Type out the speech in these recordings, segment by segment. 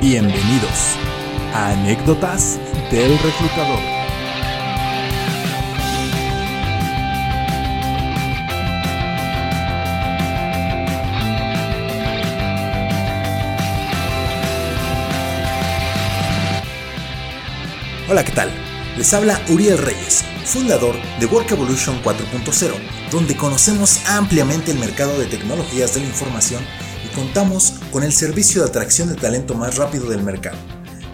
Bienvenidos a Anécdotas del Reclutador. Hola, ¿qué tal? Les habla Uriel Reyes, fundador de Work Evolution 4.0, donde conocemos ampliamente el mercado de tecnologías de la información y contamos con el servicio de atracción de talento más rápido del mercado.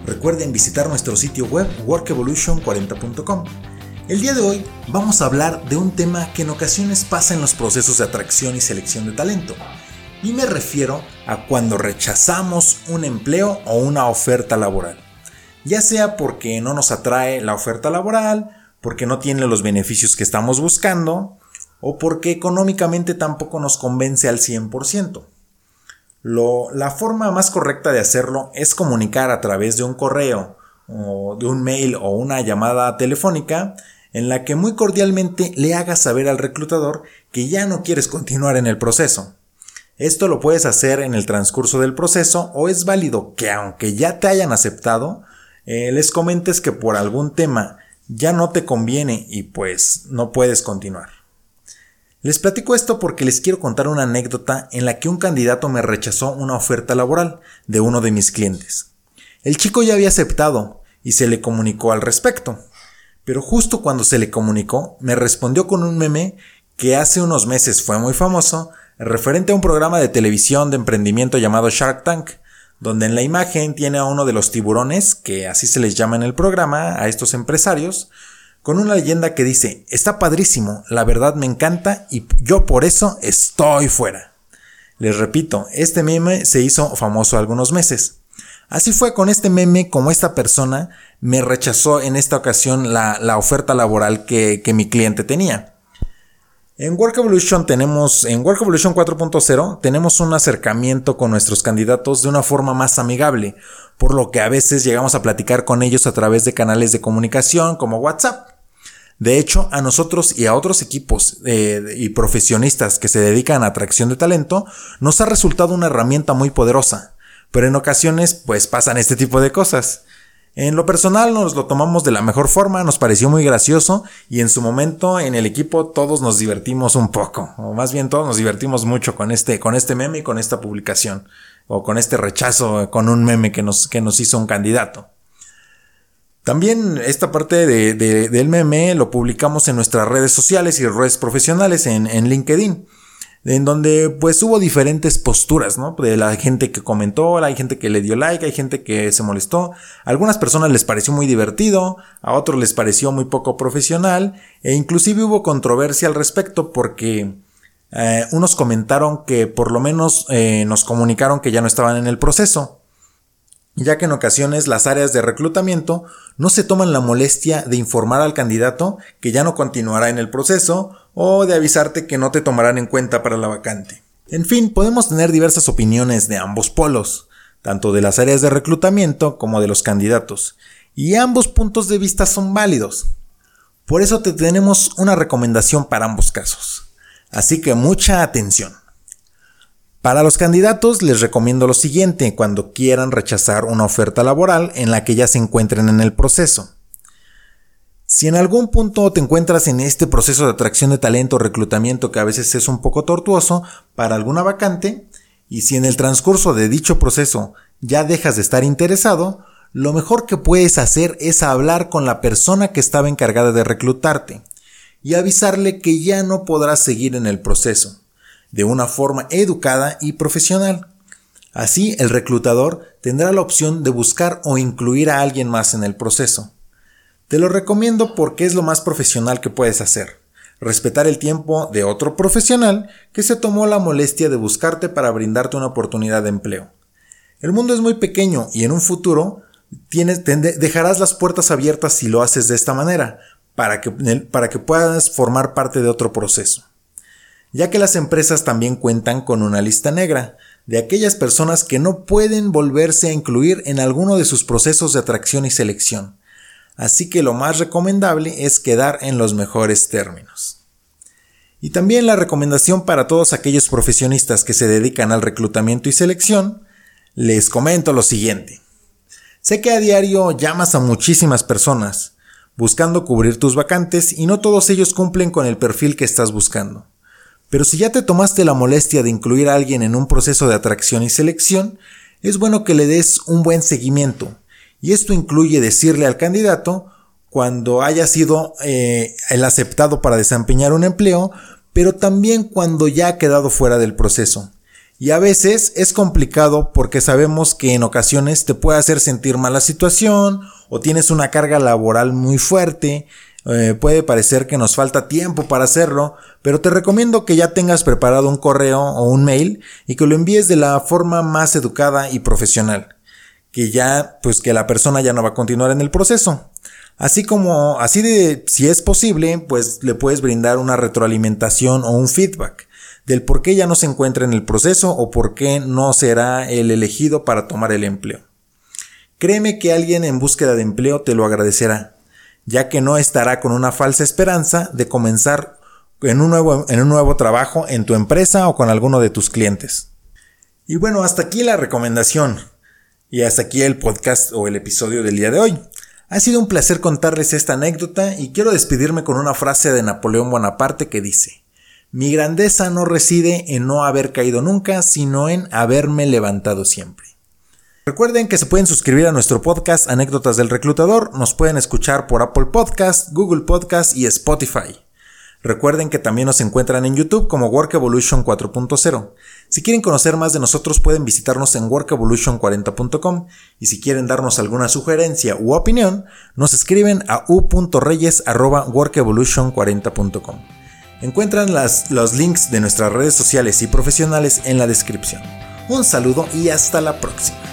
Recuerden visitar nuestro sitio web workevolution40.com. El día de hoy vamos a hablar de un tema que en ocasiones pasa en los procesos de atracción y selección de talento. Y me refiero a cuando rechazamos un empleo o una oferta laboral ya sea porque no nos atrae la oferta laboral, porque no tiene los beneficios que estamos buscando, o porque económicamente tampoco nos convence al 100%. La forma más correcta de hacerlo es comunicar a través de un correo, o de un mail o una llamada telefónica en la que muy cordialmente le hagas saber al reclutador que ya no quieres continuar en el proceso. Esto lo puedes hacer en el transcurso del proceso o es válido que aunque ya te hayan aceptado, eh, les comentes que por algún tema ya no te conviene y pues no puedes continuar. Les platico esto porque les quiero contar una anécdota en la que un candidato me rechazó una oferta laboral de uno de mis clientes. El chico ya había aceptado y se le comunicó al respecto, pero justo cuando se le comunicó me respondió con un meme que hace unos meses fue muy famoso referente a un programa de televisión de emprendimiento llamado Shark Tank, donde en la imagen tiene a uno de los tiburones, que así se les llama en el programa, a estos empresarios, con una leyenda que dice, está padrísimo, la verdad me encanta y yo por eso estoy fuera. Les repito, este meme se hizo famoso algunos meses. Así fue con este meme como esta persona me rechazó en esta ocasión la, oferta laboral que mi cliente tenía. En Work Evolution tenemos, en Work Evolution 4.0 tenemos un acercamiento con nuestros candidatos de una forma más amigable, por lo que a veces llegamos a platicar con ellos a través de canales de comunicación como WhatsApp. De hecho, a nosotros y a otros equipos eh, y profesionistas que se dedican a atracción de talento, nos ha resultado una herramienta muy poderosa. Pero en ocasiones, pues pasan este tipo de cosas. En lo personal nos lo tomamos de la mejor forma, nos pareció muy gracioso y en su momento en el equipo todos nos divertimos un poco, o más bien todos nos divertimos mucho con este, con este meme y con esta publicación, o con este rechazo con un meme que nos, que nos hizo un candidato. También esta parte de, del meme lo publicamos en nuestras redes sociales y redes profesionales en, en LinkedIn en donde pues hubo diferentes posturas, ¿no? De la gente que comentó, hay gente que le dio like, hay gente que se molestó, a algunas personas les pareció muy divertido, a otros les pareció muy poco profesional, e inclusive hubo controversia al respecto porque eh, unos comentaron que por lo menos eh, nos comunicaron que ya no estaban en el proceso ya que en ocasiones las áreas de reclutamiento no se toman la molestia de informar al candidato que ya no continuará en el proceso o de avisarte que no te tomarán en cuenta para la vacante. En fin, podemos tener diversas opiniones de ambos polos, tanto de las áreas de reclutamiento como de los candidatos, y ambos puntos de vista son válidos. Por eso te tenemos una recomendación para ambos casos. Así que mucha atención. Para los candidatos les recomiendo lo siguiente cuando quieran rechazar una oferta laboral en la que ya se encuentren en el proceso. Si en algún punto te encuentras en este proceso de atracción de talento o reclutamiento que a veces es un poco tortuoso para alguna vacante, y si en el transcurso de dicho proceso ya dejas de estar interesado, lo mejor que puedes hacer es hablar con la persona que estaba encargada de reclutarte y avisarle que ya no podrás seguir en el proceso de una forma educada y profesional. Así, el reclutador tendrá la opción de buscar o incluir a alguien más en el proceso. Te lo recomiendo porque es lo más profesional que puedes hacer. Respetar el tiempo de otro profesional que se tomó la molestia de buscarte para brindarte una oportunidad de empleo. El mundo es muy pequeño y en un futuro dejarás las puertas abiertas si lo haces de esta manera, para que puedas formar parte de otro proceso ya que las empresas también cuentan con una lista negra de aquellas personas que no pueden volverse a incluir en alguno de sus procesos de atracción y selección. Así que lo más recomendable es quedar en los mejores términos. Y también la recomendación para todos aquellos profesionistas que se dedican al reclutamiento y selección, les comento lo siguiente. Sé que a diario llamas a muchísimas personas buscando cubrir tus vacantes y no todos ellos cumplen con el perfil que estás buscando. Pero si ya te tomaste la molestia de incluir a alguien en un proceso de atracción y selección, es bueno que le des un buen seguimiento. Y esto incluye decirle al candidato cuando haya sido eh, el aceptado para desempeñar un empleo, pero también cuando ya ha quedado fuera del proceso. Y a veces es complicado porque sabemos que en ocasiones te puede hacer sentir mal la situación o tienes una carga laboral muy fuerte. Eh, puede parecer que nos falta tiempo para hacerlo, pero te recomiendo que ya tengas preparado un correo o un mail y que lo envíes de la forma más educada y profesional. Que ya, pues que la persona ya no va a continuar en el proceso. Así como, así de, si es posible, pues le puedes brindar una retroalimentación o un feedback del por qué ya no se encuentra en el proceso o por qué no será el elegido para tomar el empleo. Créeme que alguien en búsqueda de empleo te lo agradecerá, ya que no estará con una falsa esperanza de comenzar en un nuevo, en un nuevo trabajo en tu empresa o con alguno de tus clientes. Y bueno, hasta aquí la recomendación. Y hasta aquí el podcast o el episodio del día de hoy. Ha sido un placer contarles esta anécdota y quiero despedirme con una frase de Napoleón Bonaparte que dice, Mi grandeza no reside en no haber caído nunca, sino en haberme levantado siempre. Recuerden que se pueden suscribir a nuestro podcast Anécdotas del Reclutador, nos pueden escuchar por Apple Podcast, Google Podcast y Spotify. Recuerden que también nos encuentran en YouTube como Work Evolution 4.0. Si quieren conocer más de nosotros pueden visitarnos en workevolution40.com y si quieren darnos alguna sugerencia u opinión, nos escriben a u.reyes@workevolution40.com. Encuentran los links de nuestras redes sociales y profesionales en la descripción. Un saludo y hasta la próxima.